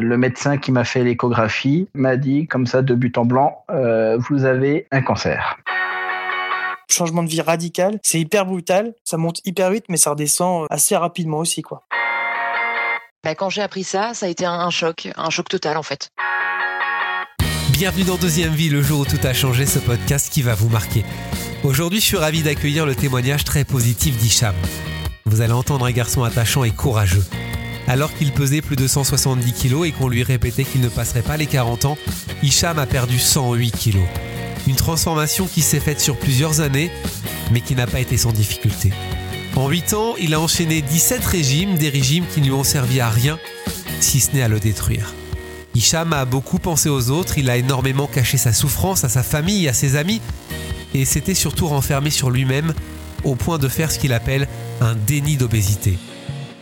Le médecin qui m'a fait l'échographie m'a dit, comme ça, de but en blanc, euh, vous avez un cancer. Changement de vie radical, c'est hyper brutal, ça monte hyper vite, mais ça redescend assez rapidement aussi, quoi. Bah, quand j'ai appris ça, ça a été un choc, un choc total en fait. Bienvenue dans Deuxième Vie, le jour où tout a changé, ce podcast qui va vous marquer. Aujourd'hui, je suis ravi d'accueillir le témoignage très positif d'Hicham. Vous allez entendre un garçon attachant et courageux. Alors qu'il pesait plus de 170 kilos et qu'on lui répétait qu'il ne passerait pas les 40 ans, Hicham a perdu 108 kilos. Une transformation qui s'est faite sur plusieurs années, mais qui n'a pas été sans difficulté. En 8 ans, il a enchaîné 17 régimes, des régimes qui ne lui ont servi à rien, si ce n'est à le détruire. Hicham a beaucoup pensé aux autres, il a énormément caché sa souffrance à sa famille, à ses amis, et s'était surtout renfermé sur lui-même, au point de faire ce qu'il appelle un déni d'obésité.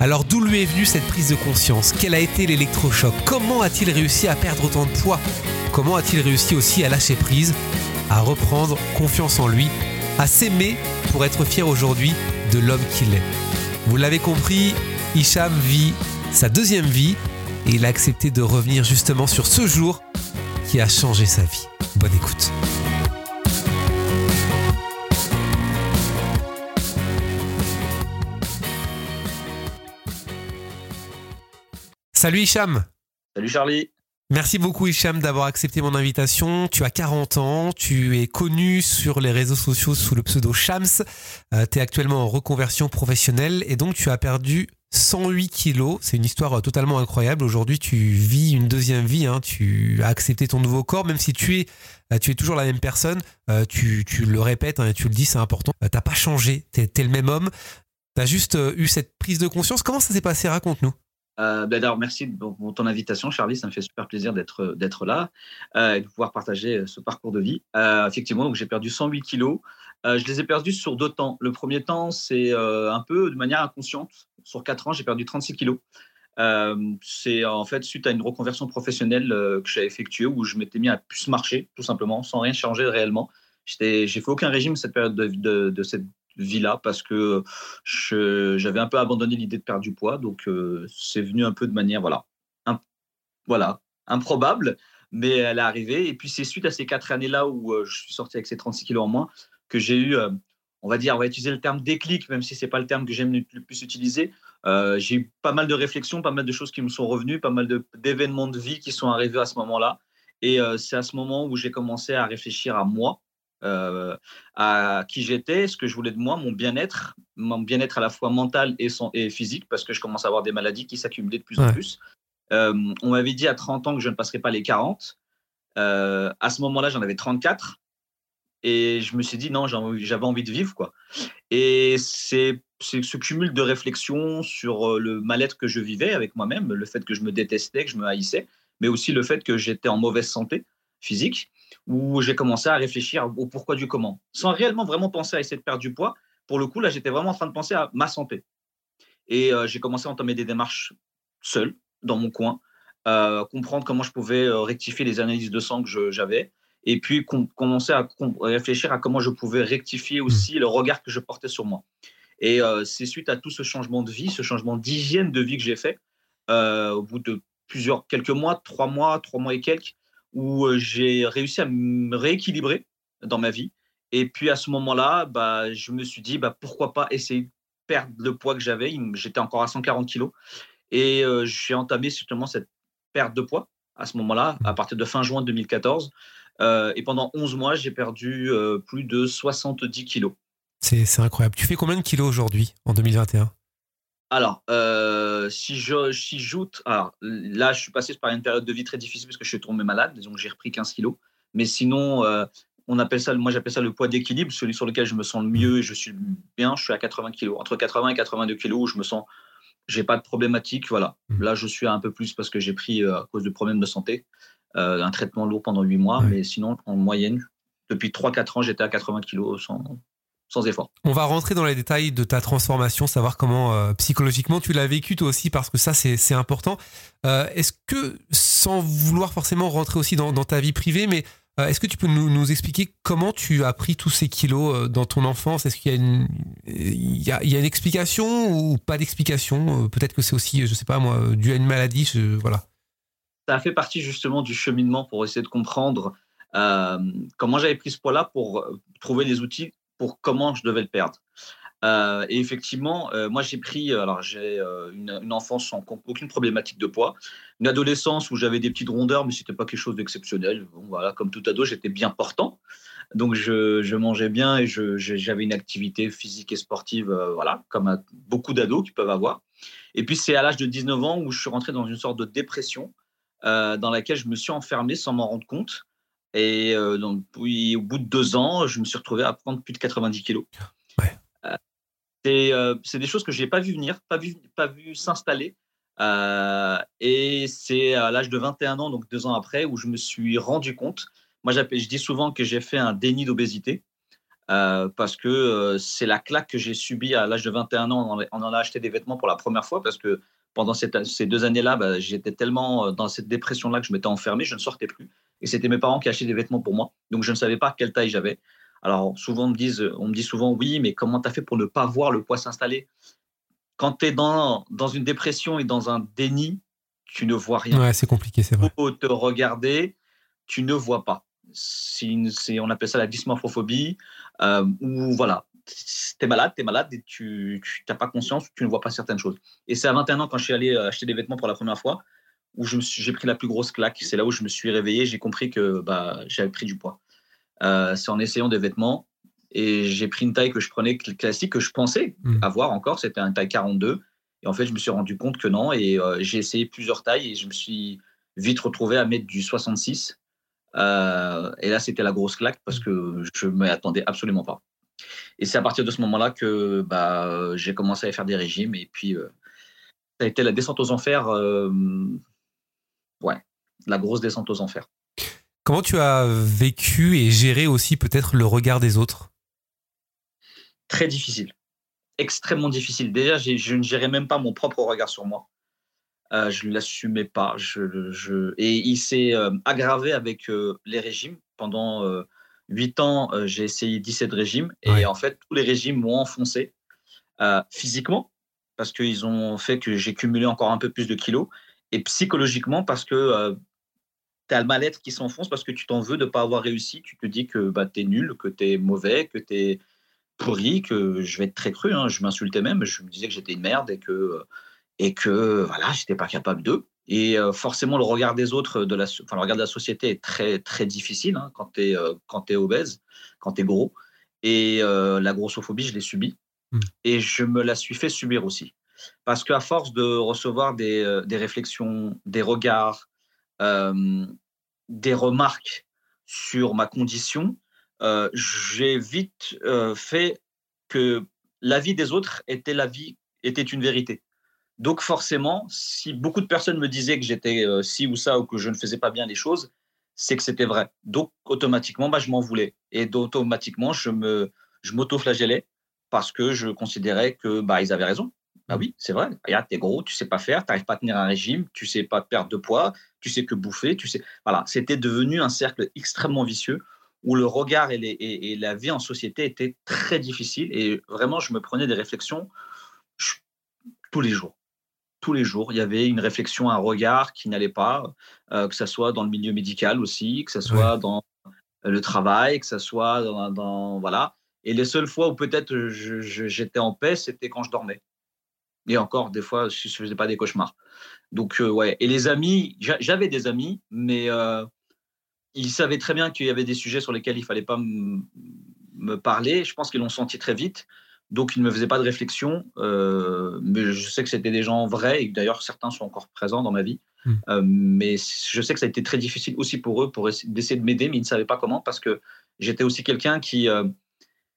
Alors d'où lui est venue cette prise de conscience? Quel a été l'électrochoc? Comment a-t-il réussi à perdre autant de poids? Comment a-t-il réussi aussi à lâcher prise, à reprendre confiance en lui, à s'aimer pour être fier aujourd'hui de l'homme qu'il est? Vous l'avez compris, Hicham vit sa deuxième vie et il a accepté de revenir justement sur ce jour qui a changé sa vie. Bonne écoute. Salut Hicham. Salut Charlie. Merci beaucoup Hicham d'avoir accepté mon invitation. Tu as 40 ans, tu es connu sur les réseaux sociaux sous le pseudo Shams. Euh, tu es actuellement en reconversion professionnelle et donc tu as perdu 108 kilos. C'est une histoire euh, totalement incroyable. Aujourd'hui, tu vis une deuxième vie. Hein. Tu as accepté ton nouveau corps, même si tu es, euh, tu es toujours la même personne. tu, le répètes hein, et tu le dis, c'est important. Tu n'as pas changé. Tu es, le même homme. Tu as juste eu cette prise de conscience. Comment ça s'est passé? Raconte-nous. Euh, ben D'abord, merci pour ton invitation, Charlie. Ça me fait super plaisir d'être là euh, et de pouvoir partager euh, ce parcours de vie. Euh, effectivement, j'ai perdu 108 kilos. Je les ai perdus sur deux temps. Le premier temps, c'est un peu de manière inconsciente. Sur quatre ans, j'ai perdu 36 kilos. c'est en fait suite à une reconversion professionnelle que j'ai effectuée où je m'étais mis à plus marcher, tout simplement, sans rien changer réellement. J'ai fait aucun régime cette période de, de, de cette vie-là parce que j'avais un peu abandonné l'idée de perdre du poids. Donc, euh, c'est venu un peu de manière, voilà, voilà, improbable, mais elle est arrivée. Et puis, c'est suite à ces quatre années-là où euh, je suis sorti avec ces 36 kilos en moins que j'ai eu, euh, on va dire, on va utiliser le terme déclic, même si c'est pas le terme que j'aime le plus utiliser. j'ai eu pas mal de réflexions, pas mal de choses qui me sont revenues, pas mal d'événements de, de vie qui sont arrivés à ce moment-là. Et c'est à ce moment où j'ai commencé à réfléchir à moi, euh, à qui j'étais, ce que je voulais de moi, mon bien-être, mon bien-être à la fois mental et, et, physique, parce que je commence à avoir des maladies qui s'accumulaient de plus en plus. Euh, on m'avait dit à 30 ans que je ne passerais pas les 40. Euh, à ce moment-là, j'en avais 34. Et je me suis dit, non, j'avais envie de vivre. quoi. Et c'est ce cumul de réflexions sur le mal-être que je vivais avec moi-même, le fait que je me détestais, que je me haïssais, mais aussi le fait que j'étais en mauvaise santé physique où j'ai commencé à réfléchir au pourquoi du comment, sans réellement vraiment penser à essayer de perdre du poids. Pour le coup, là, j'étais vraiment en train de penser à ma santé. Et euh, j'ai commencé à entamer des démarches seul, dans mon coin, euh, comprendre comment je pouvais euh, rectifier les analyses de sang que j'avais, et puis commencer à réfléchir à comment je pouvais rectifier mmh. aussi le regard que je portais sur moi. Et c'est suite à tout ce changement de vie, ce changement d'hygiène de vie que j'ai fait, au bout de plusieurs, quelques mois, trois mois, trois mois et quelques, où euh, j'ai réussi à me rééquilibrer dans ma vie. Et puis à ce moment-là, bah, je me suis dit, bah, pourquoi pas essayer de perdre le poids que j'avais. J'étais encore à 140 kilos. Et euh, j'ai entamé justement cette perte de poids à ce moment-là, à partir de fin juin 2014. Euh, et pendant 11 mois, j'ai perdu plus de 70 kilos. C'est incroyable. Tu fais combien de kilos aujourd'hui, en 2021 alors, euh, si je si alors là, je suis passé par une période de vie très difficile parce que je suis tombé malade, donc j'ai repris 15 kilos. Mais sinon, euh, on appelle ça, moi j'appelle ça le poids d'équilibre, celui sur lequel je me sens le mieux et je suis bien. Je suis à 80 kilos, entre 80 et 82 kilos où je me sens, j'ai pas de problématique. Voilà. Mmh. Là, je suis un peu plus parce que j'ai pris euh, à cause de problèmes de santé un traitement lourd pendant 8 mois, mais sinon, en moyenne, depuis 3-4 ans, j'étais à 80 kilos sans, sans effort. On va rentrer dans les détails de ta transformation, savoir comment euh, psychologiquement tu l'as vécu toi aussi, parce que ça c'est important. Euh, est-ce que, sans vouloir forcément rentrer aussi dans, ta vie privée, mais euh, est-ce que tu peux nous, expliquer comment tu as pris tous ces kilos dans ton enfance? Est-ce qu'il y a une, il y a, une explication ou pas d'explication? Peut-être que c'est aussi, je sais pas moi, dû à une maladie, voilà. ça a fait partie justement du cheminement pour essayer de comprendre euh, comment j'avais pris ce poids-là pour trouver des outils comment je devais le perdre. Euh, et effectivement, moi j'ai pris, alors j'ai une, enfance sans aucune problématique de poids, une adolescence où j'avais des petites rondeurs, mais c'était pas quelque chose d'exceptionnel. Voilà, comme tout ado, j'étais bien portant, donc je, je mangeais bien et j'avais une activité physique et sportive, voilà, comme beaucoup d'ados qui peuvent avoir. Et puis c'est à l'âge de 19 ans où je suis rentré dans une sorte de dépression dans laquelle je me suis enfermé sans m'en rendre compte. Et euh, donc, puis, au bout de deux ans, je me suis retrouvé à prendre plus de 90 kilos. Ouais. Euh, euh, c'est des choses que je n'ai pas vu venir, pas vu, pas vu s'installer. et c'est à l'âge de 21 ans, donc deux ans après, où je me suis rendu compte. Moi, je dis souvent que j'ai fait un déni d'obésité. parce que c'est la claque que j'ai subie à l'âge de 21 ans. On en a acheté des vêtements pour la première fois parce que pendant cette, ces deux années-là, bah, j'étais tellement dans cette dépression-là que je m'étais enfermé, je ne sortais plus. Et c'était mes parents qui achetaient des vêtements pour moi. Donc, je ne savais pas quelle taille j'avais. Alors, souvent, on me, dit, on me dit souvent, oui, mais comment tu as fait pour ne pas voir le poids s'installer? Quand tu es dans, dans une dépression et dans un déni, tu ne vois rien. Ouais, c'est compliqué, c'est vrai. Pour te regarder, tu ne vois pas. C'est, on appelle ça la dysmorphophobie, euh, ou voilà, tu es malade, tu es malade et tu n'as pas conscience, tu ne vois pas certaines choses. Et c'est à 21 ans, quand je suis allé euh, acheter des vêtements pour la première fois, où j'ai pris la plus grosse claque. C'est là où je me suis réveillé, j'ai compris que bah, j'avais pris du poids. Euh, c'est en essayant des vêtements et j'ai pris une taille que je prenais classique, que je pensais mmh. avoir encore, c'était un taille 42. Et en fait, je me suis rendu compte que non. Et euh, j'ai essayé plusieurs tailles et je me suis vite retrouvé à mettre du 66. Euh, et là, c'était la grosse claque parce que je ne m'y attendais absolument pas. Et c'est à partir de ce moment-là que bah, j'ai commencé à faire des régimes. Et puis, ça a été la descente aux enfers ouais, la grosse descente aux enfers. Comment tu as vécu et géré aussi peut-être le regard des autres? Très difficile, extrêmement difficile. Déjà, je ne gérais même pas mon propre regard sur moi. Euh, je ne l'assumais pas. Je, Et il s'est euh, aggravé avec euh, les régimes. Pendant huit ans, j'ai essayé 17 régimes. Et en fait, tous les régimes m'ont enfoncé physiquement, parce qu'ils ont fait que j'ai cumulé encore un peu plus de kilos et psychologiquement parce que euh, tu as le mal-être qui s'enfonce parce que tu t'en veux de ne pas avoir réussi. Tu te dis que bah, tu es nul, que tu es mauvais, que tu es pourri, que je vais être très cru. Hein. je m'insultais même, je me disais que j'étais une merde et que, et que voilà, j'étais pas capable d'eux. Et euh, forcément, le regard des autres, de la, enfin, le regard de la société est très, très difficile hein, quand tu es, euh, es, obèse, quand tu es gros. Et la grossophobie, je l'ai subie. Mmh. Et je me la suis fait subir aussi. Parce qu'à force de recevoir des, euh, réflexions, des regards, euh, des remarques sur ma condition, euh, j'ai vite fait que la vie des autres était la vie était une vérité. Donc forcément, si beaucoup de personnes me disaient que j'étais ci ou ça ou que je ne faisais pas bien les choses, c'est que c'était vrai. Donc automatiquement, bah, je m'en voulais et automatiquement, je je m'auto-flagellais parce que je considérais que bah avaient raison. Ah oui, c'est vrai. Regarde, t'es gros, tu sais pas faire, tu n'arrives pas à tenir un régime, tu sais pas perdre de poids, tu sais que bouffer, tu sais. Voilà, c'était devenu un cercle extrêmement vicieux où le regard et, et, la vie en société étaient très difficiles. Et vraiment, je me prenais des réflexions tous les jours. Tous les jours, il y avait une réflexion, un regard qui n'allait pas, euh, que ce soit dans le milieu médical aussi, que ce soit dans le travail, que ce soit dans, dans, Voilà. Et les seules fois où peut-être j'étais en paix, c'était quand je dormais. Et encore, des fois, je ne faisais pas des cauchemars. Donc, euh, ouais. Et les amis, j'avais des amis, mais euh, ils savaient très bien qu'il y avait des sujets sur lesquels il ne fallait pas me parler. Je pense qu'ils l'ont senti très vite. Donc, ils ne me faisaient pas de réflexion. Euh, mais je sais que c'était des gens vrais et d'ailleurs, certains sont encore présents dans ma vie. Mmh. mais je sais que ça a été très difficile aussi pour eux pour essayer de m'aider, mais ils ne savaient pas comment parce que j'étais aussi quelqu'un qui,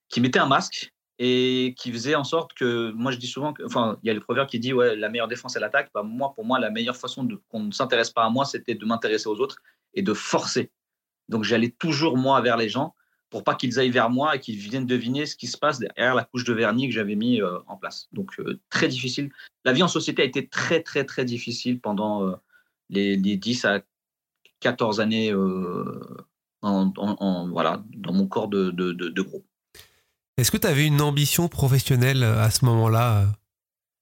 qui mettait un masque et qui faisait en sorte que, moi je dis souvent, que, enfin il y a le proverbe qui dit ouais la meilleure défense est l'attaque. Bah, moi pour moi la meilleure façon qu'on ne s'intéresse pas à moi c'était de m'intéresser aux autres et de forcer. Donc j'allais toujours moi vers les gens pour pas qu'ils aillent vers moi et qu'ils viennent deviner ce qui se passe derrière la couche de vernis que j'avais mis euh, en place. Donc euh, très difficile. La vie en société a été très très très difficile pendant euh, les, les, 10 à 14 années en, voilà, dans mon corps de, de, de groupe. Est-ce que tu avais une ambition professionnelle euh, à ce moment-là euh,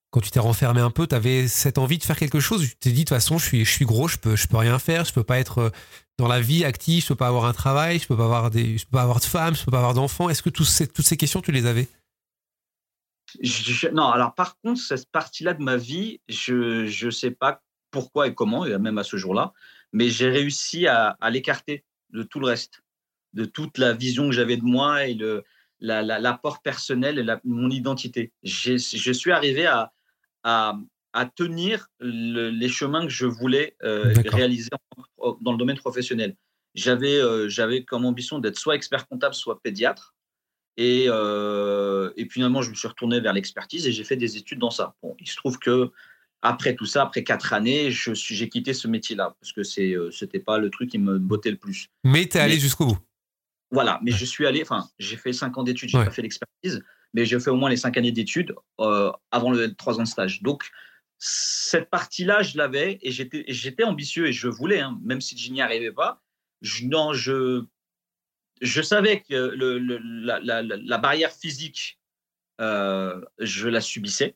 quand tu t'es renfermé un peu, tu avais cette envie de faire quelque chose? Tu t'es dit, de toute façon, je suis, gros, je peux, je peux rien faire, je peux pas être dans la vie active, je peux pas avoir un travail, je peux pas avoir, des, je peux pas avoir de femme, je peux pas avoir d'enfants. Est-ce que toutes ces, questions, tu les avais? Non, alors par contre, cette partie-là de ma vie, je ne sais pas pourquoi et comment, même à ce jour-là, mais j'ai réussi à, l'écarter de tout le reste, de toute la vision que j'avais de moi et l'apport personnel et mon identité. Je suis arrivé à, à, tenir les chemins que je voulais euh, réaliser dans le domaine professionnel. J'avais euh, j'avais comme ambition d'être soit expert comptable, soit pédiatre. Et, euh, et finalement, je me suis retourné vers l'expertise et j'ai fait des études dans ça. Bon, il se trouve que après tout ça, après quatre années, j'ai quitté ce métier-là parce que ce n'était pas le truc qui me bottait le plus. Mais tu es allé jusqu'au bout. Voilà, mais je suis allé, enfin, j'ai fait cinq ans d'études, j'ai n'ai pas fait l'expertise, mais j'ai fait au moins les cinq années d'études euh, avant le trois ans de stage. Donc, cette partie-là, je l'avais et j'étais ambitieux et je voulais, hein, même si je n'y arrivais pas. Je, non, je, je savais que le, la, la, barrière physique, euh, je la subissais.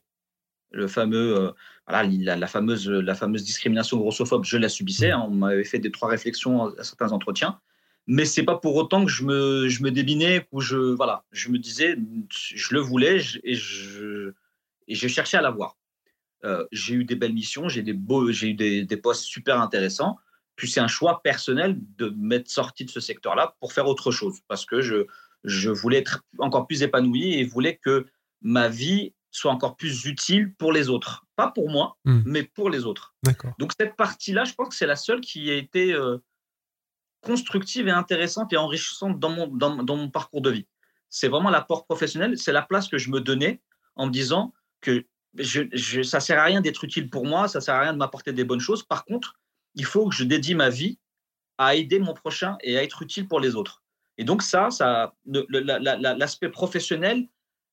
Le fameux, euh, voilà, la, fameuse, la fameuse discrimination grossophobe, je la subissais. Hein. on m'avait fait des trois réflexions à certains entretiens mais c'est pas pour autant que je me, je me débinais ou je, voilà, je me disais, je le voulais et je, et je cherchais à l'avoir. Euh, j'ai eu des belles missions, j'ai des beaux, j'ai eu des, des, postes super intéressants. Puis c'est un choix personnel de m'être sorti de ce secteur-là pour faire autre chose parce que je, je voulais être encore plus épanoui et voulais que ma vie soit encore plus utile pour les autres. Pas pour moi, hmm. mais pour les autres. Donc cette partie-là, je pense que c'est la seule qui a été euh, constructive et intéressante et enrichissante dans mon, dans, mon parcours de vie. C'est vraiment l'apport professionnel, c'est la place que je me donnais en me disant que je, je, ça sert à rien d'être utile pour moi, ça sert à rien de m'apporter des bonnes choses. Par contre, il faut que je dédie ma vie à aider mon prochain et à être utile pour les autres. Et donc ça, ça l'aspect professionnel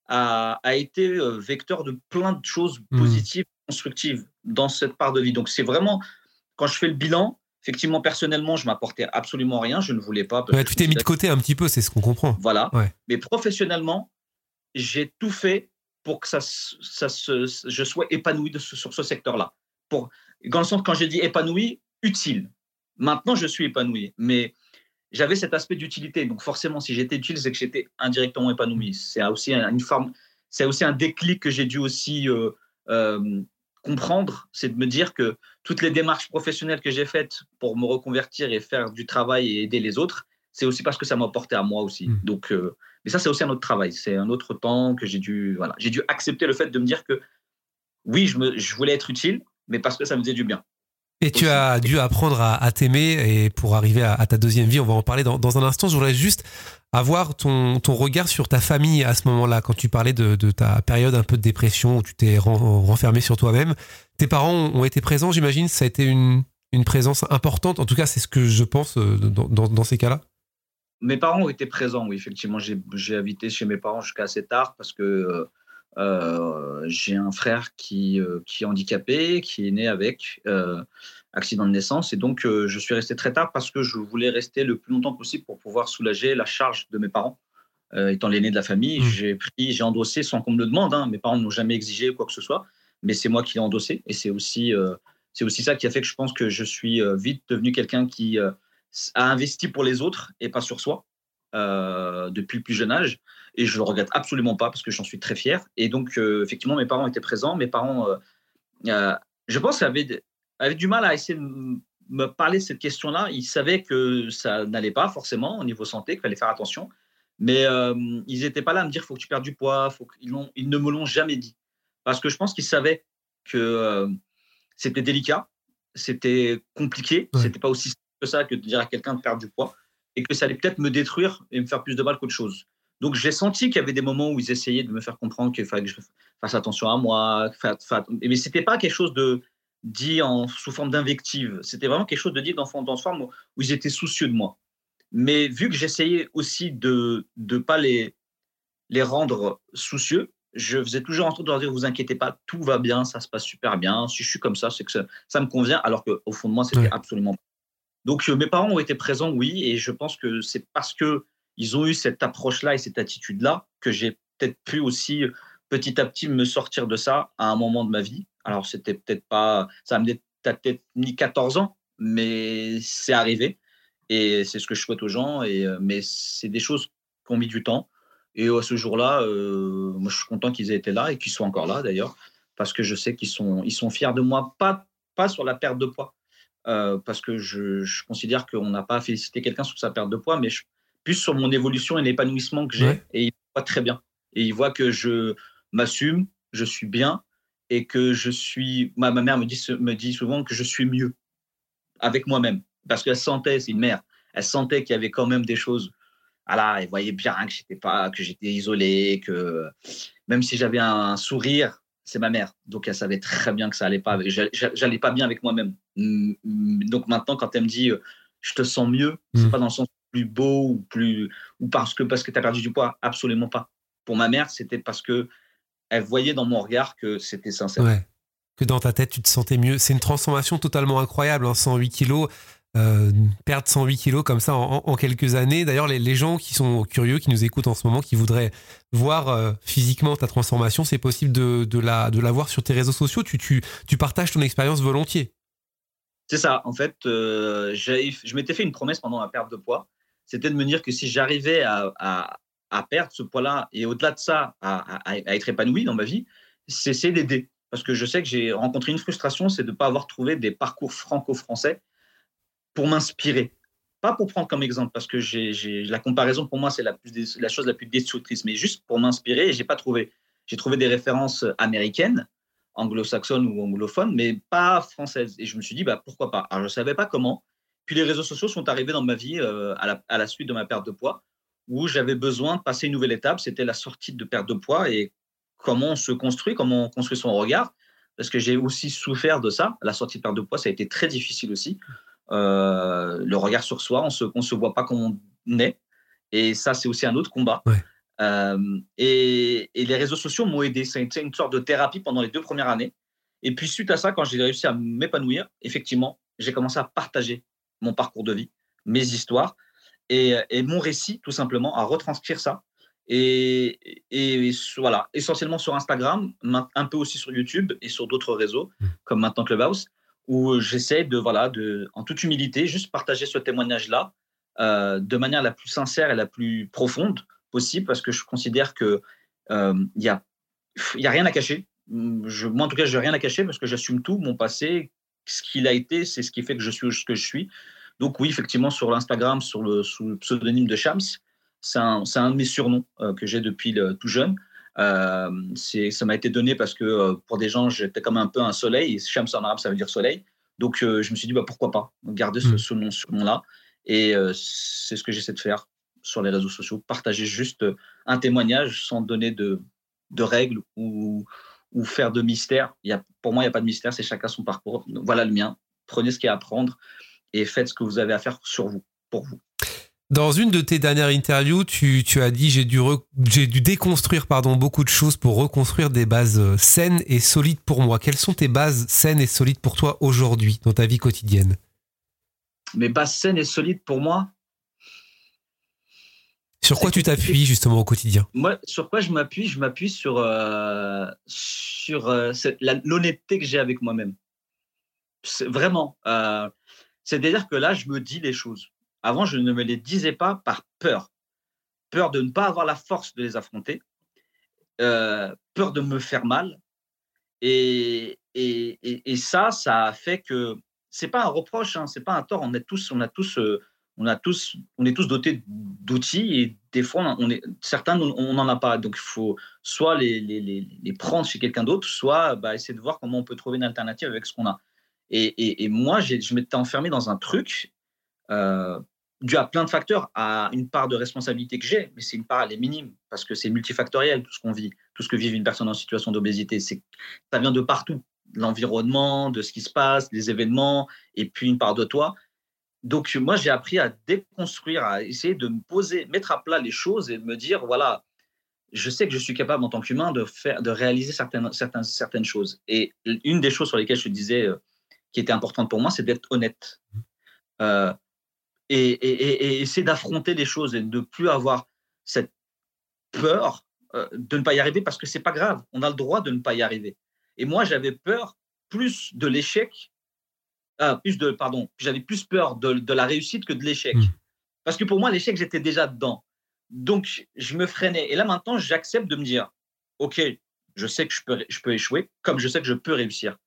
a, a, été euh, vecteur de plein de choses mmh. positives, constructives dans cette part de vie. Donc c'est vraiment, quand je fais le bilan, Effectivement, personnellement, je m'apportais absolument rien. Je ne voulais pas. tu t'es mis de côté un petit peu, c'est ce qu'on comprend. Voilà. Mais professionnellement, j'ai tout fait pour que ça, ça je sois épanoui sur ce secteur-là. Pour, dans le sens, quand j'ai dit épanoui, utile. Maintenant, je suis épanoui. Mais j'avais cet aspect d'utilité. Donc, forcément, si j'étais utile, c'est que j'étais indirectement épanoui. C'est aussi une forme, c'est aussi un déclic que j'ai dû aussi euh, euh, comprendre, c'est de me dire que toutes les démarches professionnelles que j'ai faites pour me reconvertir et faire du travail et aider les autres, c'est aussi parce que ça m'a porté à moi aussi. Mmh. Donc, euh, mais ça, c'est aussi un autre travail. C'est un autre temps que j'ai dû, voilà, j'ai dû accepter le fait de me dire que oui, je, me, je voulais être utile, mais parce que ça me faisait du bien. Et tu as dû apprendre à, t'aimer et pour arriver à, ta deuxième vie, on va en parler dans, dans un instant. Je voudrais juste avoir ton, ton, regard sur ta famille à ce moment-là, quand tu parlais de, de, ta période un peu de dépression où tu t'es renfermé sur toi-même. Tes parents ont été présents, j'imagine. Ça a été une, une, présence importante. En tout cas, c'est ce que je pense euh, dans, dans, dans ces cas-là. Mes parents ont été présents, oui, effectivement. J'ai habité chez mes parents jusqu'à assez tard parce que euh, j'ai un frère qui, euh, qui est handicapé, qui est né avec euh, accident de naissance. Et donc, je suis resté très tard parce que je voulais rester le plus longtemps possible pour pouvoir soulager la charge de mes parents. étant l'aîné de la famille, mmh. j'ai pris, j'ai endossé sans qu'on me le demande. Hein. Mes parents n'ont jamais exigé quoi que ce soit, mais c'est moi qui l'ai endossé. Et c'est aussi, c'est aussi ça qui a fait que je pense que je suis vite devenu quelqu'un qui a investi pour les autres et pas sur soi. Euh, depuis le plus jeune âge. Et je le regrette absolument pas parce que j'en suis très fier. Et donc, euh, effectivement, mes parents étaient présents. Mes parents, euh, je pense, avaient, avaient, du mal à essayer de me parler de cette question-là. Ils savaient que ça n'allait pas forcément au niveau santé, qu'il fallait faire attention. Mais ils n'étaient pas là à me dire faut que tu perdes du poids. Faut ils, ils ne me l'ont jamais dit. Parce que je pense qu'ils savaient que c'était délicat, c'était compliqué, c'était pas aussi simple que ça que de dire à quelqu'un de perdre du poids et que ça allait peut-être me détruire et me faire plus de mal qu'autre chose. Donc j'ai senti qu'il y avait des moments où ils essayaient de me faire comprendre qu'il fallait que je fasse attention à moi. Mais c'était pas quelque chose de dit en, sous forme d'invective. C'était vraiment quelque chose de dit dans, dans forme où ils étaient soucieux de moi. Mais vu que j'essayais aussi de ne pas les, les rendre soucieux, je faisais toujours en train de leur dire vous inquiétez pas, tout va bien, ça se passe super bien. Si je suis comme ça, c'est que ça, ça, me convient. Alors qu'au fond de moi, c'était absolument pas donc euh, mes parents ont été présents, oui, et je pense que c'est parce que ils ont eu cette approche-là et cette attitude-là que j'ai peut-être pu aussi petit à petit me sortir de ça à un moment de ma vie. Alors, c'était peut-être pas, ça me peut-être ni 14 ans, mais c'est arrivé. Et c'est ce que je souhaite aux gens. Et, euh, mais c'est des choses qui ont mis du temps. Et à ce jour-là, euh, moi, je suis content qu'ils aient été là et qu'ils soient encore là d'ailleurs, parce que je sais qu'ils sont, ils sont fiers de moi, pas, pas sur la perte de poids, euh, parce que je, je considère qu'on n'a pas félicité quelqu'un sur sa perte de poids, mais plus sur mon évolution et l'épanouissement que j'ai. Et ils voient très bien. Et ils voient que je m'assume, je suis bien et que je suis. Ma, ma mère me dit, me dit souvent que je suis mieux avec moi-même parce qu'elle sentait, c'est une mère, elle sentait qu'il y avait quand même des choses. Ah elle voyait bien que j'étais pas, que j'étais isolé, que même si j'avais un sourire, c'est ma mère, donc elle savait très bien que ça allait pas. J'allais pas bien avec moi-même. Donc maintenant, quand elle me dit, je te sens mieux, c'est mmh. pas dans le sens plus beau ou plus ou parce que parce que tu as perdu du poids, absolument pas. Pour ma mère, c'était parce que elle voyait dans mon regard que c'était sincère. Que dans ta tête, tu te sentais mieux. C'est une transformation totalement incroyable. 108 hein, kilos, euh, perdre 108 kilos comme ça en, quelques années. D'ailleurs, les, gens qui sont curieux, qui nous écoutent en ce moment, qui voudraient voir euh, physiquement ta transformation, c'est possible de, de, la, de la voir sur tes réseaux sociaux. Tu, tu, tu partages ton expérience volontiers. C'est ça. En fait, euh, je m'étais fait une promesse pendant la perte de poids. C'était de me dire que si j'arrivais à, perdre ce poids-là et au-delà de ça, à, être épanoui dans ma vie, c'est d'aider. Parce que je sais que j'ai rencontré une frustration, c'est de ne pas avoir trouvé des parcours franco-français pour m'inspirer. Pas pour prendre comme exemple, parce que la comparaison pour moi, c'est la, la, chose la plus destructrice, mais juste pour m'inspirer, je n'ai pas trouvé. J'ai trouvé des références américaines, anglo-saxonnes ou anglophones, mais pas françaises. Et je me suis dit, bah, pourquoi pas? Alors, je ne savais pas comment. Puis les réseaux sociaux sont arrivés dans ma vie euh, à, la, à, la, suite de ma perte de poids, où j'avais besoin de passer une nouvelle étape, c'était la sortie de perte de poids et comment on se construit, comment on construit son regard, parce que j'ai aussi souffert de ça. La sortie de perte de poids, ça a été très difficile aussi. Euh, le regard sur soi, on se, ne se voit pas comme on est. Et ça, c'est aussi un autre combat. Euh, et, les réseaux sociaux m'ont aidé. Ça a été une sorte de thérapie pendant les deux premières années. Et puis, suite à ça, quand j'ai réussi à m'épanouir, effectivement, j'ai commencé à partager mon parcours de vie, mes histoires et, mon récit, tout simplement, à retranscrire ça. Et, et, voilà, essentiellement sur Instagram, un peu aussi sur YouTube et sur d'autres réseaux, mmh. comme maintenant Clubhouse où j'essaie de, voilà, de, en toute humilité, juste partager ce témoignage-là euh, de manière la plus sincère et la plus profonde possible, parce que je considère qu'il euh, n'y a, y a rien à cacher. Je, moi, en tout cas, je n'ai rien à cacher parce que j'assume tout, mon passé, ce qu'il a été, c'est ce qui fait que je suis ce que je suis. Donc oui, effectivement, sur l'Instagram, sur le, sous le pseudonyme de Shams, c'est un, un, de mes surnoms euh, que j'ai depuis le, tout jeune. Euh, ça m'a été donné parce que euh, pour des gens, j'étais comme un peu un soleil. Shams en arabe, ça veut dire soleil. Donc, je me suis dit, bah, pourquoi pas garder ce, hmm. nom-là. Et c'est ce que j'essaie de faire sur les réseaux sociaux, partager juste un témoignage sans donner de, de règles ou, ou, faire de mystère. Il y a, pour moi, il n'y a pas de mystère, c'est chacun son parcours. Voilà le mien. Prenez ce qu'il y a à apprendre et faites ce que vous avez à faire sur vous, pour vous. Dans une de tes dernières interviews, tu, as dit j'ai dû, j'ai dû déconstruire pardon, beaucoup de choses pour reconstruire des bases euh, saines et solides pour moi. Quelles sont tes bases saines et solides pour toi aujourd'hui dans ta vie quotidienne? Mes bases saines et solides pour moi Sur quoi tu t'appuies justement au quotidien Moi, sur quoi je m'appuie? Je m'appuie sur, euh, sur euh, l'honnêteté que j'ai avec moi-même. Vraiment. C'est-à-dire que là, je me dis les choses avant, je ne me les disais pas par peur. Peur de ne pas avoir la force de les affronter, euh, peur de me faire mal. Et, et, ça, ça a fait que c'est pas un reproche, hein, c'est pas un tort. On est tous, on a tous, euh, on a tous, on est tous dotés d'outils et des fois, on est, certains, on n'en a pas. Donc, il faut soit les, les, les, prendre chez quelqu'un d'autre, soit bah, essayer de voir comment on peut trouver une alternative avec ce qu'on a. Et, moi, je m'étais enfermé dans un truc euh, dû à plein de facteurs, à une part de responsabilité que j'ai, mais c'est une part, elle est minime, parce que c'est multifactoriel tout ce qu'on vit, tout ce que vit une personne en situation d'obésité. Ça vient de partout, l'environnement, de ce qui se passe, des événements, et puis une part de toi. Donc moi, j'ai appris à déconstruire, à essayer de me poser, mettre à plat les choses et de me dire, voilà, je sais que je suis capable en tant qu'humain de faire, de réaliser certaines, certaines, certaines choses. Et une des choses sur lesquelles je disais euh, qui était importante pour moi, c'est d'être honnête. Euh, et, essayer d'affronter les choses et de ne plus avoir cette peur euh, de ne pas y arriver parce que c'est pas grave. On a le droit de ne pas y arriver. Et moi, j'avais peur plus de l'échec, euh, plus de, pardon, j'avais plus peur de, de, la réussite que de l'échec. Mm. Parce que pour moi, l'échec, j'étais déjà dedans. Donc, je me freinais. Et là, maintenant, j'accepte de me dire, OK, je sais que je peux, je peux échouer, comme je sais que je peux réussir.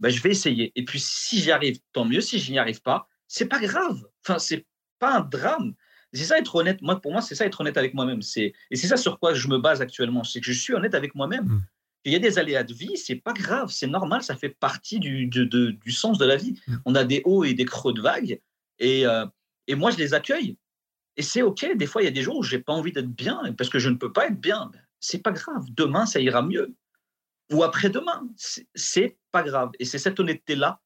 Ben, je vais essayer. Et puis, si j'y arrive, tant mieux. Si je n'y arrive pas, c'est pas grave. Enfin, c'est pas un drame. C'est ça être honnête. Moi, pour moi, c'est ça être honnête avec moi-même. C'est et c'est ça sur quoi je me base actuellement. C'est que je suis honnête avec moi-même. Mm. Il y a des aléas de vie, c'est pas grave, c'est normal, ça fait partie du, de- du sens de la vie. Mm. On a des hauts et des creux de vagues, et, euh, et moi, je les accueille. Et c'est OK. Des fois, il y a des jours où j'ai pas envie d'être bien, parce que je ne peux pas être bien. C'est pas grave. Demain, ça ira mieux. Ou après-demain. C'est- C'est pas grave. Et c'est cette honnêteté-là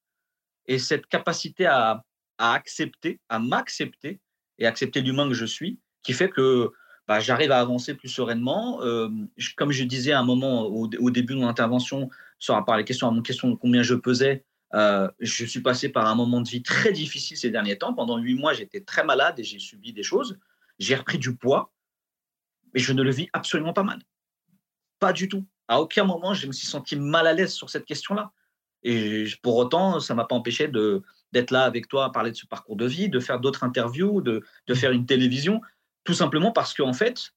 et cette capacité à, à accepter, à m'accepter et accepter l'humain que je suis, qui fait que bah, j'arrive à avancer plus sereinement. Euh, comme je disais à un moment au, début de mon intervention, sur à les questions, à mon question de combien je pesais, euh, je suis passé par un moment de vie très difficile ces derniers temps. Pendant huit mois, j'étais très malade et j'ai subi des choses. J'ai repris du poids, mais je ne le vis absolument pas mal. Pas du tout. À aucun moment, je me suis senti mal à l'aise sur cette question-là. Et pour autant, ça ne m'a pas empêché d'être là avec toi à parler de ce parcours de vie, de faire d'autres interviews, de, de faire une télévision, tout simplement parce qu'en fait,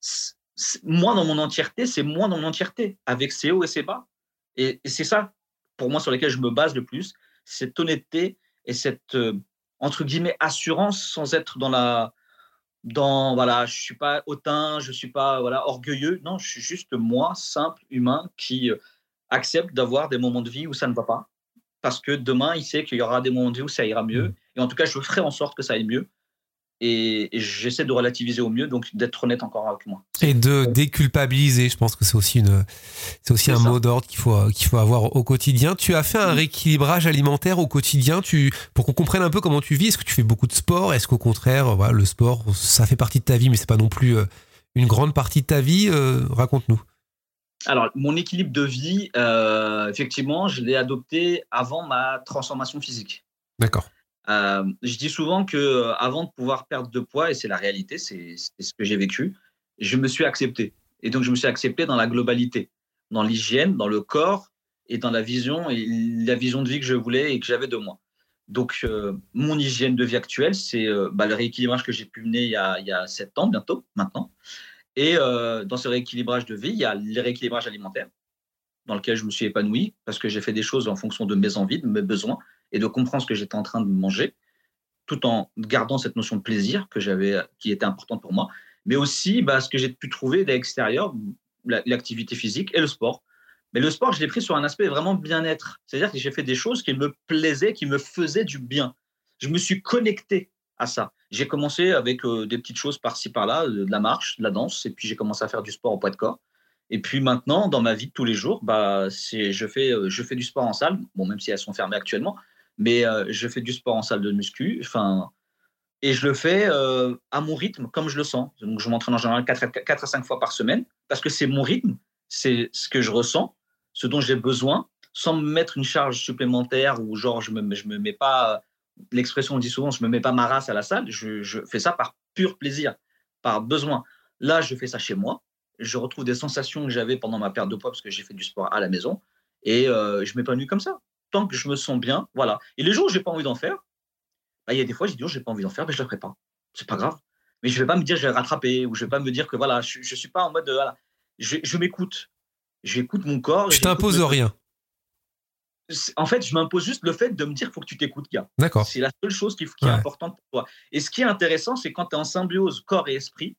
c- c- moi dans mon entièreté, c'est moi dans mon entièreté, avec ses hauts et ses bas. Et, et c'est ça, pour moi, sur lequel je me base le plus, cette honnêteté et cette, euh, entre guillemets, assurance sans être dans la... Dans, voilà, je suis pas hautain, je suis pas voilà orgueilleux. Non, je suis juste moi, simple, humain, qui euh, accepte d'avoir des moments de vie où ça ne va pas, parce que demain, il sait qu'il y aura des moments de vie où ça ira mieux. Et en tout cas, je ferai en sorte que ça aille mieux. Et, et j'essaie de relativiser au mieux, donc d'être honnête encore avec moi. Et de déculpabiliser, je pense que c'est aussi, une, c'est aussi C'est un ça. mot d'ordre qu'il faut, qu'il faut avoir au quotidien. Tu as fait un Mm. rééquilibrage alimentaire au quotidien tu, pour qu'on comprenne un peu comment tu vis. Est-ce que tu fais beaucoup de sport? Est-ce qu'au contraire, voilà, le sport, ça fait partie de ta vie, mais c'est pas non plus euh, une grande partie de ta vie Euh, Raconte-nous. Alors, mon équilibre de vie, euh, effectivement, je l'ai adopté avant ma transformation physique. D'accord. Euh, je dis souvent que euh, avant de pouvoir perdre de poids, et c'est la réalité, c'est ce que j'ai vécu, je me suis accepté. Et donc, je me suis accepté dans la globalité, dans l'hygiène, dans le corps et dans la vision et la vision de vie que je voulais et que j'avais de moi. Donc, euh, mon hygiène de vie actuelle, c'est bah, le rééquilibrage que j'ai pu mener il y, a, sept ans bientôt, maintenant. Et dans ce rééquilibrage de vie, il y a le rééquilibrage alimentaire, dans lequel je me suis épanoui parce que j'ai fait des choses en fonction de mes envies, de mes besoins et de comprendre ce que j'étais en train de manger, tout en gardant cette notion de plaisir que j'avais, qui était importante pour moi, mais aussi bah, ce que j'ai pu trouver de l'extérieur, la- l'activité physique et le sport. Mais le sport, je l'ai pris sur un aspect vraiment bien-être. C'est-à-dire que j'ai fait des choses qui me plaisaient, qui me faisaient du bien. Je me suis connecté à ça. J'ai commencé avec euh, des petites choses par-ci par-là, de la marche, de la danse, et puis j'ai commencé à faire du sport au poids de corps. Et puis maintenant, dans ma vie de tous les jours, bah, je, fais, euh, je fais du sport en salle, bon, même si elles sont fermées actuellement, mais euh, je fais du sport en salle de muscu, enfin, et je le fais euh, à mon rythme, comme je le sens. Donc je m'entraîne en général 4 à, 4 à 5 fois par semaine, parce que c'est mon rythme, c'est ce que je ressens, ce dont j'ai besoin, sans me mettre une charge supplémentaire ou genre je me, je me mets pas, l'expression on dit souvent, je me mets pas ma race à la salle, je, je fais ça par pur plaisir, par besoin. Là, je fais ça chez moi, je retrouve des sensations que j'avais pendant ma perte de poids parce que j'ai fait du sport à la maison et euh, je m'épanouis comme ça. Tant que je me sens bien, voilà. Et les jours où j'ai pas envie d'en faire, bah, il y a des fois, j'ai dit, oh, j'ai pas envie d'en faire, mais je le ferai pas. C'est pas grave. Mais je vais pas me dire, je vais rattraper ou je vais pas me dire que voilà, je, je suis pas en mode, euh, voilà. Je, je m'écoute. J'écoute mon corps. T'imposes mes- rien. En fait, je m'impose juste le fait de me dire, faut que tu t'écoutes, gars. D'accord. C'est la seule chose qui, qui est importante pour toi. Et ce qui est intéressant, c'est quand tu es en symbiose corps et esprit,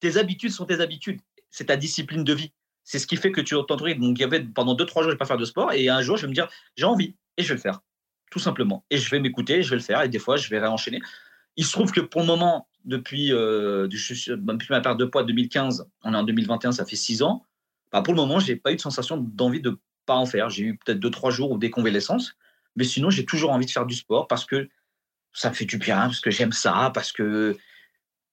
tes habitudes sont tes habitudes. C'est ta discipline de vie. C'est ce qui fait que tu t'en rythme. Donc, il y avait pendant 2-3 jours, je ne vais pas faire de sport. Et un jour, je vais me dire, j'ai envie. Et je vais le faire. Tout simplement. Et je vais m'écouter, je vais le faire. Et des fois, je vais réenchaîner. Il se trouve que pour le moment, depuis, euh, depuis ma perte de poids 2015, on est en 2021, ça fait 6 ans. Bah, pour le moment, je n'ai pas eu de sensation d'envie de pas en faire. J'ai eu peut-être 2-3 jours de déconvalescence. Mais sinon, j'ai toujours envie de faire du sport parce que ça me fait du bien, parce que j'aime ça, parce que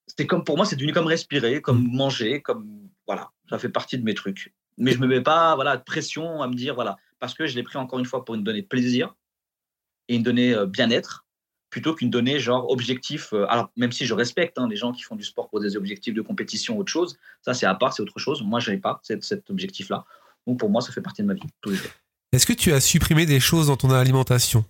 c'est comme pour moi, c'est devenu comme respirer, comme manger, comme voilà, ça fait partie de mes trucs. Mais je me mets pas voilà de pression à me dire voilà parce que je l'ai pris encore une fois pour me donner plaisir et me donner euh, bien-être. plutôt qu'une donnée genre objectif. euh, alors, même si je respecte hein, les gens qui font du sport pour des objectifs de compétition ou autre chose, ça c'est à part, c'est autre chose. Moi, je n'ai pas cet, cet objectif-là. Donc, pour moi, ça fait partie de ma vie tous les jours. Est-ce que tu as supprimé des choses dans ton alimentation?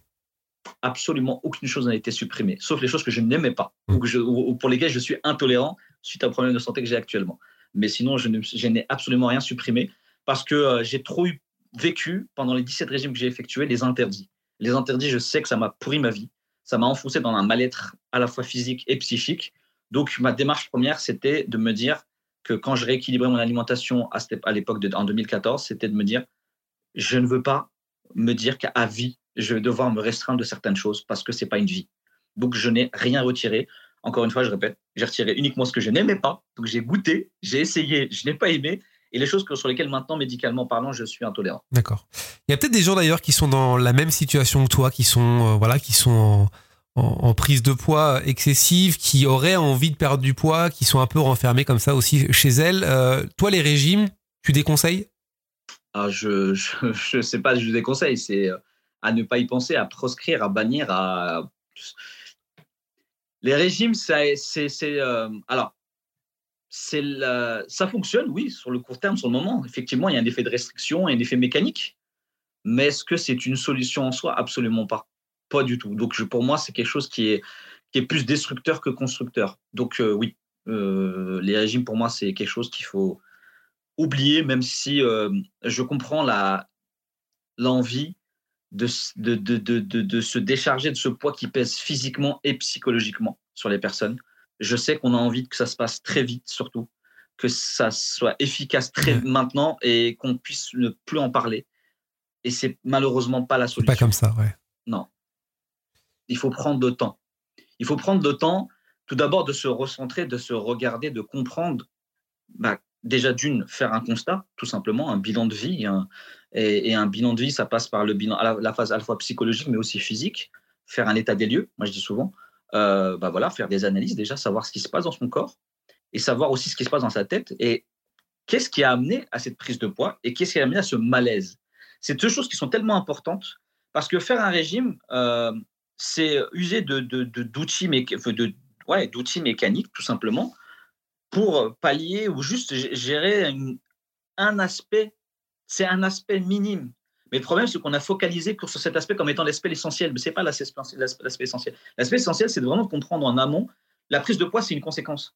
Absolument aucune chose n'a été supprimée, sauf les choses que je n'aimais pas Mm. ou, que je- ou- ou pour lesquelles je suis intolérant suite à un problème de santé que j'ai actuellement. Mais sinon, je n'ai absolument rien supprimé parce que euh, j'ai trop eu vécu pendant les 17 régimes que j'ai effectués les interdits. Les interdits, je sais que ça m'a pourri ma vie. Ça m'a enfoncé dans un mal-être à la fois physique et psychique. Donc, ma démarche première, c'était de me dire que quand je rééquilibrais mon alimentation à, l'époque en 2014, c'était de me dire je ne veux pas me dire qu'à vie, je vais devoir me restreindre de certaines choses parce que c'est pas une vie. Donc, je n'ai rien retiré. Encore une fois, je répète, j'ai retiré uniquement ce que je n'aimais pas. Donc, j'ai goûté, j'ai essayé, je n'ai pas aimé. Et les choses que- sur lesquelles maintenant, médicalement parlant, je suis intolérant. D'accord. Il y a peut-être des gens d'ailleurs qui sont dans la même situation que toi, qui sont, euh, voilà, qui sont en, en- en prise de poids excessive, qui auraient envie de perdre du poids, qui sont un peu renfermés comme ça aussi chez elles. Euh, toi, les régimes, tu déconseilles? Ah, je je, je sais pas, je déconseille, c'est euh, à ne pas y penser, à proscrire, à bannir, à les régimes, ça, c'est euh, alors ça fonctionne, oui, sur le court terme, sur le moment. Effectivement, il y a un effet de restriction, un effet mécanique, mais est-ce que c'est une solution en soi? Absolument pas, pas du tout. Donc pour moi, c'est quelque chose qui est qui est plus destructeur que constructeur. Donc euh, oui, euh, les régimes pour moi, c'est quelque chose qu'il faut oublier, même si je comprends l'envie de, de, de, de, se décharger de ce poids qui pèse physiquement et psychologiquement sur les personnes. Je sais qu'on a envie que ça se passe très vite, surtout, que ça soit efficace très Ouais. maintenant et qu'on puisse ne plus en parler. Et c'est malheureusement pas la solution. pas comme ça, ouais. Non. Il faut prendre le temps. Il faut prendre le temps, tout d'abord, de se recentrer, de se regarder, de comprendre. Bah, déjà, d'une, faire un constat, tout simplement, un bilan de vie. un- et, un bilan de vie, ça passe par le bilan, la, la phase à la fois psychologique, mais aussi physique. Faire un état des lieux, moi je dis souvent. Euh, bah voilà, faire des analyses, déjà, savoir ce qui se passe dans son corps et savoir aussi ce qui se passe dans sa tête. Et qu'est-ce qui a amené à cette prise de poids et qu'est-ce qui a amené à ce malaise C'est deux choses qui sont tellement importantes parce que faire un régime, euh, c'est user de, de- de- d'outils, de, ouais, d'outils mécaniques, tout simplement, pour pallier ou juste gérer une- un aspect. C'est un aspect minime. Mais le problème, c'est qu'on a focalisé que sur cet aspect comme étant l'aspect essentiel. Mais ce n'est pas l'aspect essentiel. L'aspect essentiel, c'est de vraiment comprendre en amont. La prise de poids, c'est une conséquence.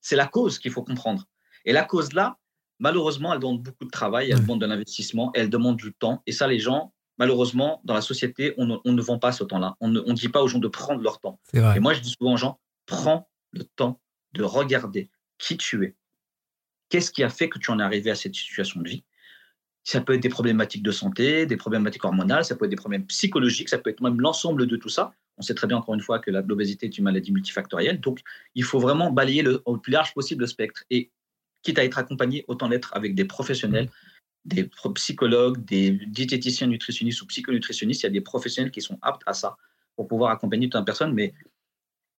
C'est la cause qu'il faut comprendre. Et la cause là, malheureusement, elle demande beaucoup de travail, elle demande de l'investissement, elle demande du temps. Et ça, les gens, malheureusement, dans la société, on ne, on ne vend pas ce temps-là. On ne on dit pas aux gens de prendre leur temps. Et moi, je dis souvent aux gens, prends le temps de regarder qui tu es. Qu'est-ce qui a fait que tu en es arrivé à cette situation de vie Ça peut être des problématiques de santé, des problématiques hormonales, ça peut être des problèmes psychologiques, ça peut être même l'ensemble de tout ça. On sait très bien, encore une fois, que la- l'obésité est une maladie multifactorielle. Donc, il faut vraiment balayer le, au plus large possible le spectre. Et quitte à être accompagné, autant l'être avec des professionnels, des pro- psychologues, des diététiciens nutritionnistes ou psychonutritionnistes. Il y a des professionnels qui sont aptes à ça pour pouvoir accompagner toute une personne. Mais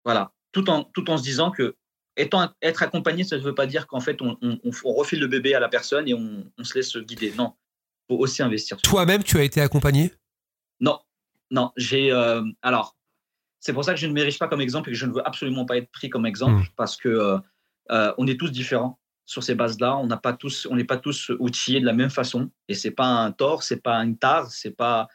voilà, tout en, tout en se disant que étant, être accompagné, ça ne veut pas dire qu'en fait, on, on- on- on refile le bébé à la personne et on, on se laisse guider. Non, il faut aussi investir. Toi-même, tu as été accompagné? Non, non, j'ai. euh, alors, c'est pour ça que je ne m'érige pas comme exemple et que je ne veux absolument pas être pris comme exemple Mm. parce que euh, euh, on est tous différents sur ces bases-là. On n'a pas tous, on n'est pas tous outillés de la même façon et c'est pas un tort, c'est pas une tare, c'est pas.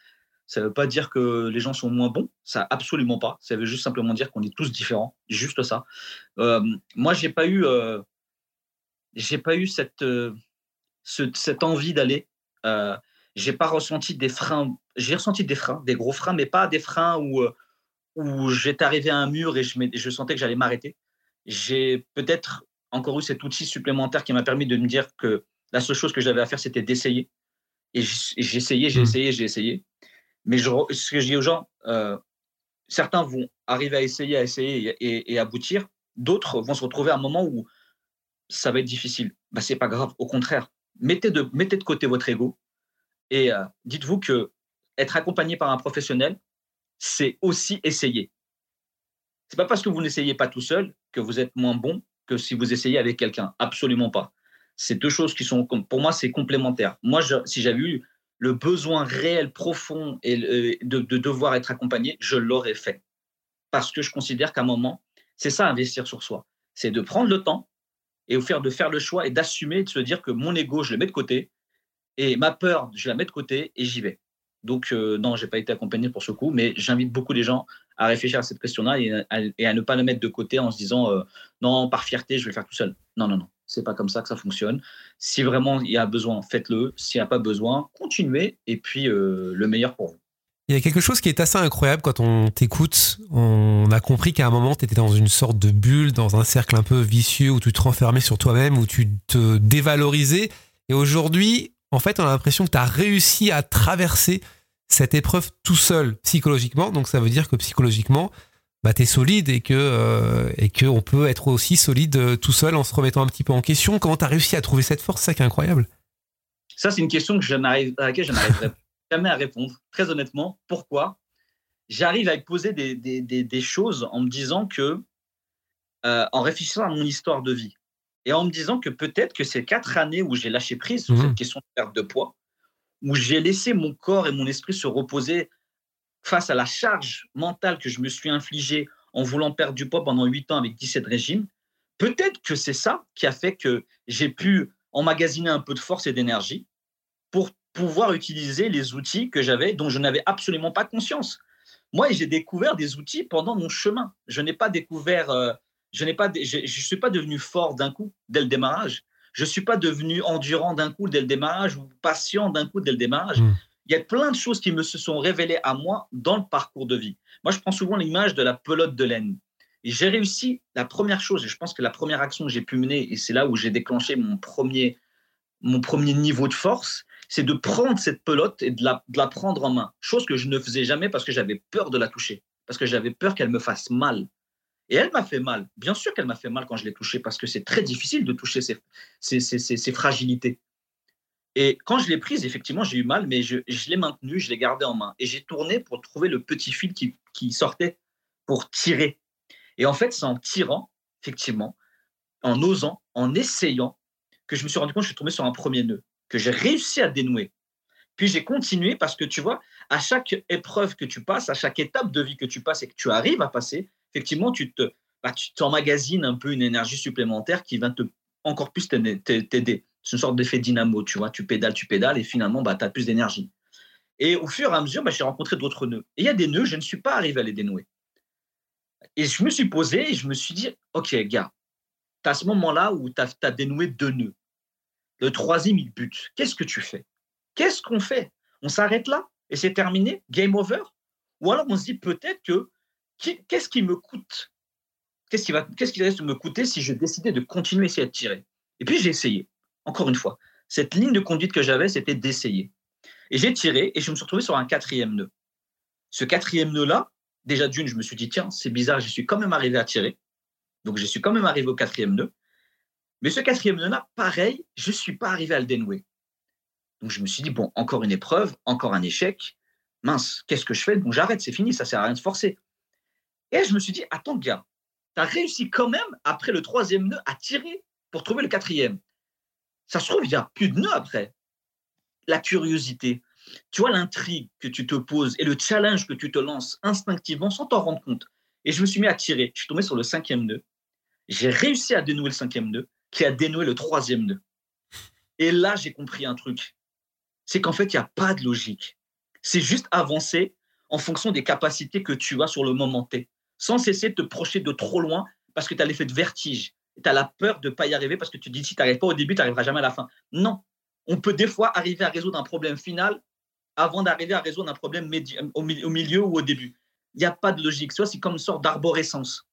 Ça ne veut pas dire que les gens sont moins bons, ça absolument pas. Ça veut juste simplement dire qu'on est tous différents, juste ça. Euh, moi, j'ai pas eu, euh, j'ai pas eu cette, euh, ce- cette envie d'aller. J'ai pas ressenti des freins. J'ai ressenti des freins, des gros freins, mais pas des freins où, où j'étais arrivé à un mur et je, sentais que j'allais m'arrêter. J'ai peut-être encore eu cet outil supplémentaire qui m'a permis de me dire que la seule chose que j'avais à faire, c'était d'essayer. Et j- et j'ai essayé, j'ai Mm. essayé, j'ai essayé. Mais je, ce que je dis aux gens, euh, certains vont arriver à essayer, à essayer et, aboutir. D'autres vont se retrouver à un moment où ça va être difficile. Bah, c'est pas grave. Au contraire, mettez de, mettez de côté votre ego et euh, dites-vous que être accompagné par un professionnel, c'est aussi essayer. C'est pas parce que vous n'essayez pas tout seul que vous êtes moins bon que si vous essayez avec quelqu'un. Absolument pas. C'est deux choses qui sont, pour moi, c'est complémentaire. Moi, si j'avais eu le besoin réel, profond et le- de, de devoir être accompagné, je l'aurais fait. parce que je considère qu'à un moment, c'est ça investir sur soi. C'est de prendre le temps et de faire le choix et d'assumer, de se dire que mon ego, je le mets de côté et ma peur, je la mets de côté et j'y vais. Donc, euh, non, je n'ai pas été accompagné pour ce coup, mais j'invite beaucoup les gens à réfléchir à cette question-là et, à ne pas la mettre de côté en se disant euh, non, par fierté, je vais le faire tout seul. Non, non, non, c'est pas comme ça que ça fonctionne. Si vraiment il y a besoin, faites-le. S'il n'y a pas besoin, continuez et puis euh, le meilleur pour vous. Il y a quelque chose qui est assez incroyable quand on t'écoute. On a compris qu'à un moment, tu étais dans une sorte de bulle, dans un cercle un peu vicieux où tu te renfermais sur toi-même, où tu te dévalorisais. Et aujourd'hui, en fait, on a l'impression que tu as réussi à traverser cette épreuve tout seul psychologiquement. Donc ça veut dire que psychologiquement, bah, tu es solide et que euh, et qu'on peut être aussi solide euh, tout seul en se remettant un petit peu en question. Comment tu as réussi à trouver cette force? C'est ça qui est incroyable. Ça, c'est une question que je à laquelle je n'arriverai jamais à répondre, très honnêtement. Pourquoi? J'arrive à poser des, des, des, choses en me disant que, euh, en réfléchissant à mon histoire de vie, et en me disant que peut-être que ces quatre années où j'ai lâché prise sur cette mmh. question de perte de poids, où j'ai laissé mon corps et mon esprit se reposer face à la charge mentale que je me suis infligée en voulant perdre du poids pendant huit ans avec 17 régimes, peut-être que c'est ça qui a fait que j'ai pu emmagasiner un peu de force et d'énergie pour pouvoir utiliser les outils que j'avais, dont je n'avais absolument pas conscience. Moi, j'ai découvert des outils pendant mon chemin. Je n'ai pas découvert, euh, je n'ai pas, je, ne suis pas devenu fort d'un coup dès le démarrage. Je suis pas devenu endurant d'un coup dès le démarrage ou patient d'un coup dès le démarrage. Hmm. Il y a plein de choses qui me se sont révélées à moi dans le parcours de vie. Moi, je prends souvent l'image de la pelote de laine. Et j'ai réussi la première chose, et je pense que la première action que j'ai pu mener, et c'est là où j'ai déclenché mon premier, mon premier niveau de force, c'est de prendre cette pelote et de la, prendre en main. Chose que je ne faisais jamais parce que j'avais peur de la toucher, parce que j'avais peur qu'elle me fasse mal. Et elle m'a fait mal. Bien sûr qu'elle m'a fait mal quand je l'ai touchée, parce que c'est très difficile de toucher ces, ces, fragilités. Et quand je l'ai prise, effectivement, j'ai eu mal, mais je, l'ai maintenue, je l'ai gardée en main. Et j'ai tourné pour trouver le petit fil qui, sortait pour tirer. Et en fait, c'est en tirant, effectivement, en osant, en essayant, que je me suis rendu compte que je suis tombé sur un premier nœud que j'ai réussi à dénouer. Puis j'ai continué parce que tu vois, à chaque épreuve que tu passes, à chaque étape de vie que tu passes et que tu arrives à passer, effectivement, tu te, bah, t'emmagasines un peu une énergie supplémentaire qui va te encore plus t'aider. C'est une sorte d'effet dynamo, tu vois. Tu pédales, tu pédales et finalement, bah, tu as plus d'énergie. Et au fur et à mesure, bah, j'ai rencontré d'autres nœuds. Et il y a des nœuds, je ne suis pas arrivé à les dénouer. Et je me suis posé et je me suis dit, OK, gars, tu as ce moment-là où tu as, dénoué deux nœuds. Le troisième, il bute. Qu'est-ce que tu fais? Qu'est-ce qu'on fait? On s'arrête là et c'est terminé? Game over? Ou alors on se dit peut-être que qu'est-ce qui me coûte? Qu'est-ce qui, va, qui de me coûter si je décidais de continuer à essayer de tirer? Et puis j'ai essayé, encore une fois. Cette ligne de conduite que j'avais, c'était d'essayer. Et j'ai tiré et je me suis retrouvé sur un quatrième nœud. Ce quatrième nœud-là, déjà d'une, je me suis dit, tiens, c'est bizarre, je suis quand même arrivé à tirer. Donc je suis quand même arrivé au quatrième nœud. Mais ce quatrième nœud-là, pareil, je ne suis pas arrivé à le dénouer. Donc je me suis dit, bon, encore une épreuve, encore un échec. Mince, qu'est-ce que je fais? Donc j'arrête, c'est fini, ça ne sert à rien de forcer. Et je me suis dit, attends, gars, tu as réussi quand même, après le troisième nœud, à tirer pour trouver le quatrième. Ça se trouve, il y a plus de nœuds après. La curiosité, tu vois l'intrigue que tu te poses et le challenge que tu te lances instinctivement sans t'en rendre compte. Et je me suis mis à tirer. Je suis tombé sur le cinquième nœud. J'ai réussi à dénouer le cinquième nœud qui a dénoué le troisième nœud. Et là, j'ai compris un truc. C'est qu'en fait, il n'y a pas de logique. C'est juste avancer en fonction des capacités que tu as sur le moment T, sans cesser de te projeter de trop loin parce que tu as l'effet de vertige. Tu as la peur de ne pas y arriver parce que tu te dis si tu n'arrives pas au début, tu n'arriveras jamais à la fin. Non. On peut des fois arriver à résoudre un problème final avant d'arriver à résoudre un problème au milieu ou au début. Il n'y a pas de logique. C'est comme une sorte d'arborescence.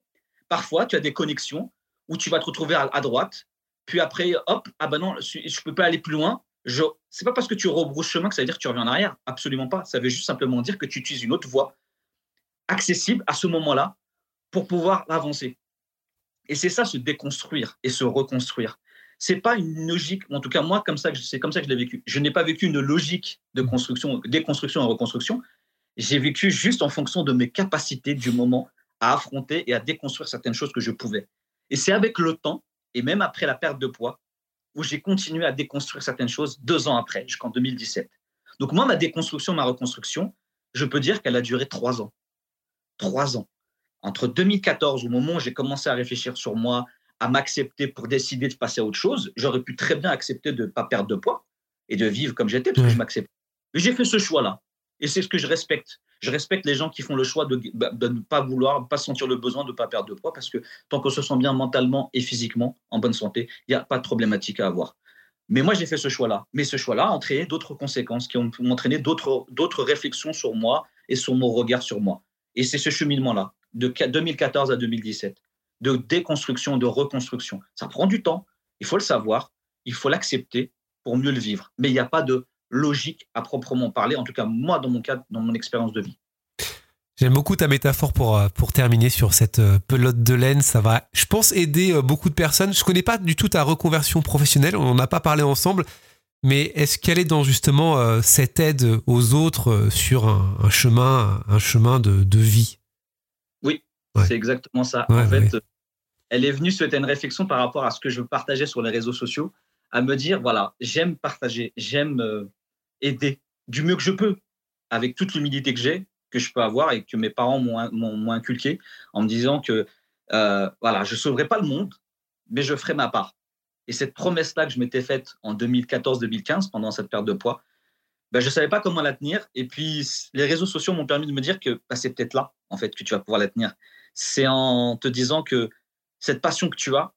Parfois, tu as des connexions où tu vas te retrouver à droite puis après, hop, ah ben non, je ne peux pas aller plus loin. Ce n'est pas parce que tu rebrousses chemin que ça veut dire que tu reviens en arrière. Absolument pas. Ça veut juste simplement dire que tu utilises une autre voie accessible à ce moment-là pour pouvoir avancer. Et c'est ça, se déconstruire et se reconstruire. C'est pas une logique, en tout cas moi, comme ça, c'est comme ça que je l'ai vécu. Je n'ai pas vécu une logique de construction, déconstruction et reconstruction. J'ai vécu juste en fonction de mes capacités du moment à affronter et à déconstruire certaines choses que je pouvais. Et c'est avec le temps et même après la perte de poids, où j'ai continué à déconstruire certaines choses deux ans après, jusqu'en 2017. Donc moi, ma déconstruction, ma reconstruction, je peux dire qu'elle a duré trois ans. Trois ans. Entre 2014, au moment où j'ai commencé à réfléchir sur moi, à m'accepter pour décider de passer à autre chose, j'aurais pu très bien accepter de ne pas perdre de poids et de vivre comme j'étais, parce que je m'accepte. Mais j'ai fait ce choix-là. Et c'est ce que je respecte. Je respecte les gens qui font le choix de, bah, de ne pas vouloir, pas sentir le besoin de ne pas perdre de poids, parce que tant qu'on se sent bien mentalement et physiquement, en bonne santé, il n'y a pas de problématique à avoir. Mais moi, j'ai fait ce choix-là. Mais ce choix-là a entraîné d'autres conséquences qui ont entraîné d'autres réflexions sur moi et sur mon regard sur moi. Et c'est ce cheminement-là, de 2014 à 2017 de déconstruction, de reconstruction. Ça prend du temps, il faut le savoir, il faut l'accepter pour mieux le vivre. Mais il n'y a pas de logique à proprement parler, en tout cas moi dans mon cas, dans mon expérience de vie. J'aime beaucoup ta métaphore pour, euh, pour terminer sur cette euh, pelote de laine. Ça va, je pense, aider euh, beaucoup de personnes. Je ne connais pas du tout ta reconversion professionnelle, on n'en a pas parlé ensemble, mais est-ce qu'elle est dans justement cette aide aux autres sur un, chemin, un chemin de, de vie? C'est exactement ça. en fait, elle est venue souhaiter une réflexion par rapport à ce que je partageais sur les réseaux sociaux, à me dire, voilà, j'aime partager, j'aime euh, aider du mieux que je peux, avec toute l'humilité que j'ai, que je peux avoir et que mes parents m'ont inculqué, en me disant que, euh, voilà, je ne sauverai pas le monde, mais je ferai ma part. Et cette promesse-là que je m'étais faite en 2014-2015, pendant cette perte de poids, ben, je ne savais pas comment la tenir. Et puis, les réseaux sociaux m'ont permis de me dire que ben, c'est peut-être là, en fait, que tu vas pouvoir la tenir. C'est en te disant que cette passion que tu as,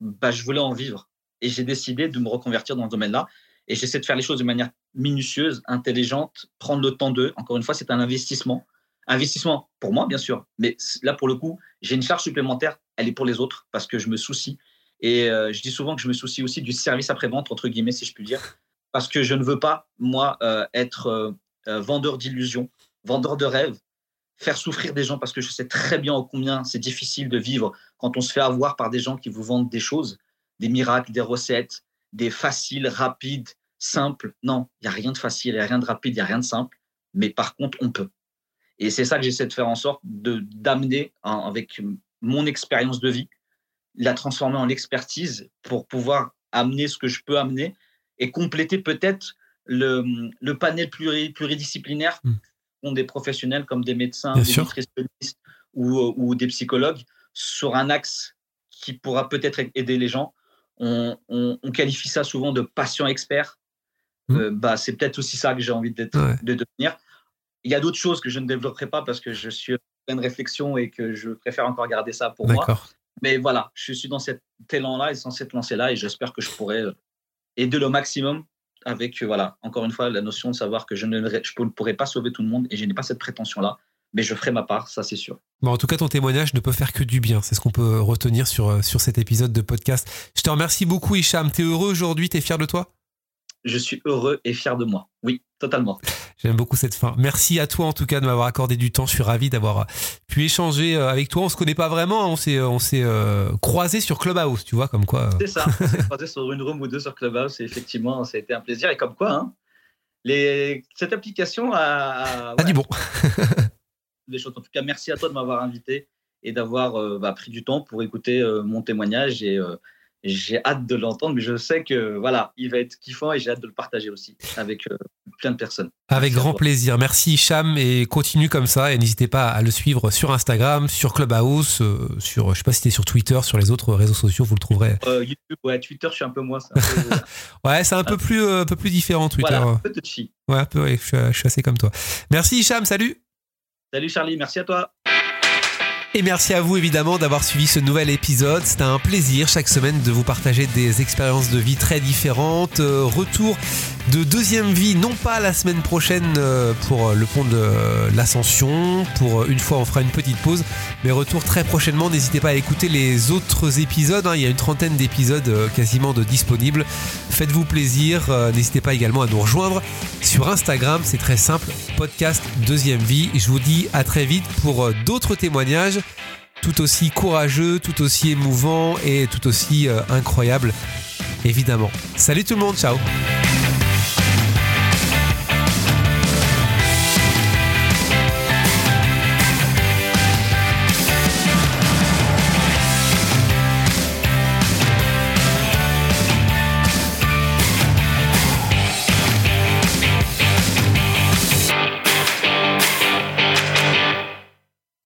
bah, je voulais en vivre. Et j'ai décidé de me reconvertir dans ce domaine-là. Et j'essaie de faire les choses de manière minutieuse, intelligente, prendre le temps d'eux. Encore une fois, c'est un investissement. Investissement pour moi, bien sûr. Mais là, pour le coup, j'ai une charge supplémentaire. Elle est pour les autres parce que je me soucie. Et euh, je dis souvent que je me soucie aussi du service après-vente, entre guillemets, si je puis dire. Parce que je ne veux pas, moi, euh, être euh, vendeur d'illusions, vendeur de rêves, faire souffrir des gens parce que je sais très bien combien c'est difficile de vivre quand on se fait avoir par des gens qui vous vendent des choses, des miracles, des recettes, des faciles, rapides, simples. Non, il n'y a rien de facile, il n'y a rien de rapide, il n'y a rien de simple. Mais par contre, on peut. Et c'est ça que j'essaie de faire en sorte de d'amener avec mon expérience de vie, la transformer en expertise pour pouvoir amener ce que je peux amener et compléter peut-être le, le panel pluridisciplinaire hmm ont des professionnels comme des médecins, des nutritionnistes ou, euh, ou, des psychologues sur un axe qui pourra peut-être aider les gens. On, qualifie ça souvent de patient expert. Mmh. Euh, bah, c'est peut-être aussi ça que j'ai envie de devenir. Il y a d'autres choses que je ne développerai pas parce que je suis en pleine réflexion et que je préfère encore garder ça pour moi. Mais voilà, je suis dans cet élan-là et dans cette lancée-là et j'espère que je pourrai euh, aider le maximum avec, voilà, encore une fois, la notion de savoir que je ne, je ne pas sauver tout le monde et je n'ai pas cette prétention-là, mais je ferai ma part, ça c'est sûr. Bon, en tout cas, ton témoignage ne peut faire que du bien. C'est ce qu'on peut retenir sur, euh, cet épisode de podcast. Je te remercie beaucoup, Hicham. T'es heureux aujourd'hui? T'es fier de toi? Je suis heureux et fier de moi. Oui, totalement. J'aime beaucoup cette fin. Merci à toi en tout cas de m'avoir accordé du temps. Je suis ravi d'avoir euh, pu échanger euh, avec toi. On se connaît pas vraiment, on s'est on s'est euh, croisé sur Clubhouse, tu vois comme quoi. C'est ça. On s'est croisé sur une room ou deux sur Clubhouse et effectivement, ça a été un plaisir et comme quoi, hein, les... cette application a, a, dit bon. des choses. En tout cas, merci à toi de m'avoir invité et d'avoir bah, pris du temps pour écouter mon témoignage et j'ai hâte de l'entendre, mais je sais que voilà, il va être kiffant et j'ai hâte de le partager aussi avec euh, plein de personnes. Avec grand plaisir. Merci Cham et continue comme ça et n'hésitez pas à le suivre sur Instagram, sur Clubhouse, euh, sur je sais pas si es sur Twitter, sur les autres réseaux sociaux, vous le trouverez. Euh, YouTube, ouais, Twitter, je suis un peu moins. ouais, c'est un peu plus un peu plus différent Twitter. Voilà, un peu touchy. Ouais, un peu, je, suis, je suis assez comme toi. Merci Cham, salut. Salut Charlie, merci à toi. Et merci à vous évidemment d'avoir suivi ce nouvel épisode. C'est un plaisir chaque semaine de vous partager des expériences de vie très différentes. Euh, retour de deuxième vie, non pas la semaine prochaine euh, pour le pont de l'ascension. Pour une fois, on fera une petite pause, mais retour très prochainement. N'hésitez pas à écouter les autres épisodes. Hein. Il y a une trentaine d'épisodes euh, quasiment de disponibles. Faites-vous plaisir. N'hésitez pas également à nous rejoindre sur Instagram. C'est très simple. Podcast deuxième vie. Je vous dis à très vite pour d'autres témoignages tout aussi courageux, tout aussi émouvant et tout aussi euh, incroyable, évidemment. Salut tout le monde, ciao